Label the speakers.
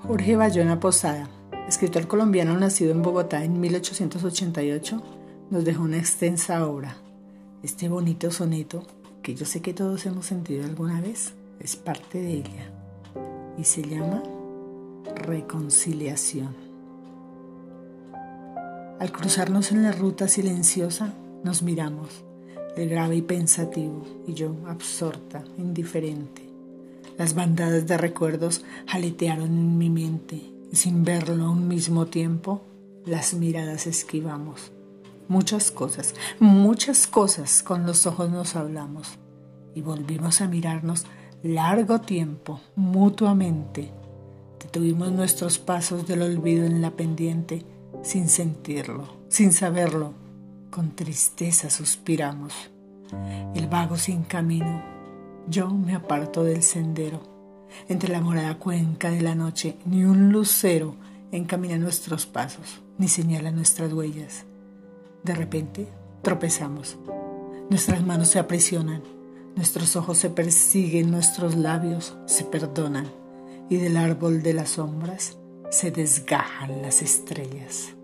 Speaker 1: Jorge Bayona Posada, escritor colombiano nacido en Bogotá en 1888, nos dejó una extensa obra. Este bonito soneto, que yo sé que todos hemos sentido alguna vez, es parte de ella y se llama Reconciliación. Al cruzarnos en la ruta silenciosa, nos miramos, el grave y pensativo, y yo absorta, indiferente las bandadas de recuerdos jaletearon en mi mente y sin verlo a un mismo tiempo, las miradas esquivamos. Muchas cosas, muchas cosas con los ojos nos hablamos y volvimos a mirarnos largo tiempo, mutuamente. Detuvimos nuestros pasos del olvido en la pendiente sin sentirlo, sin saberlo. Con tristeza suspiramos. El vago sin camino yo me aparto del sendero. Entre la morada cuenca de la noche, ni un lucero encamina nuestros pasos, ni señala nuestras huellas. De repente, tropezamos. Nuestras manos se aprisionan, nuestros ojos se persiguen, nuestros labios se perdonan, y del árbol de las sombras se desgajan las estrellas.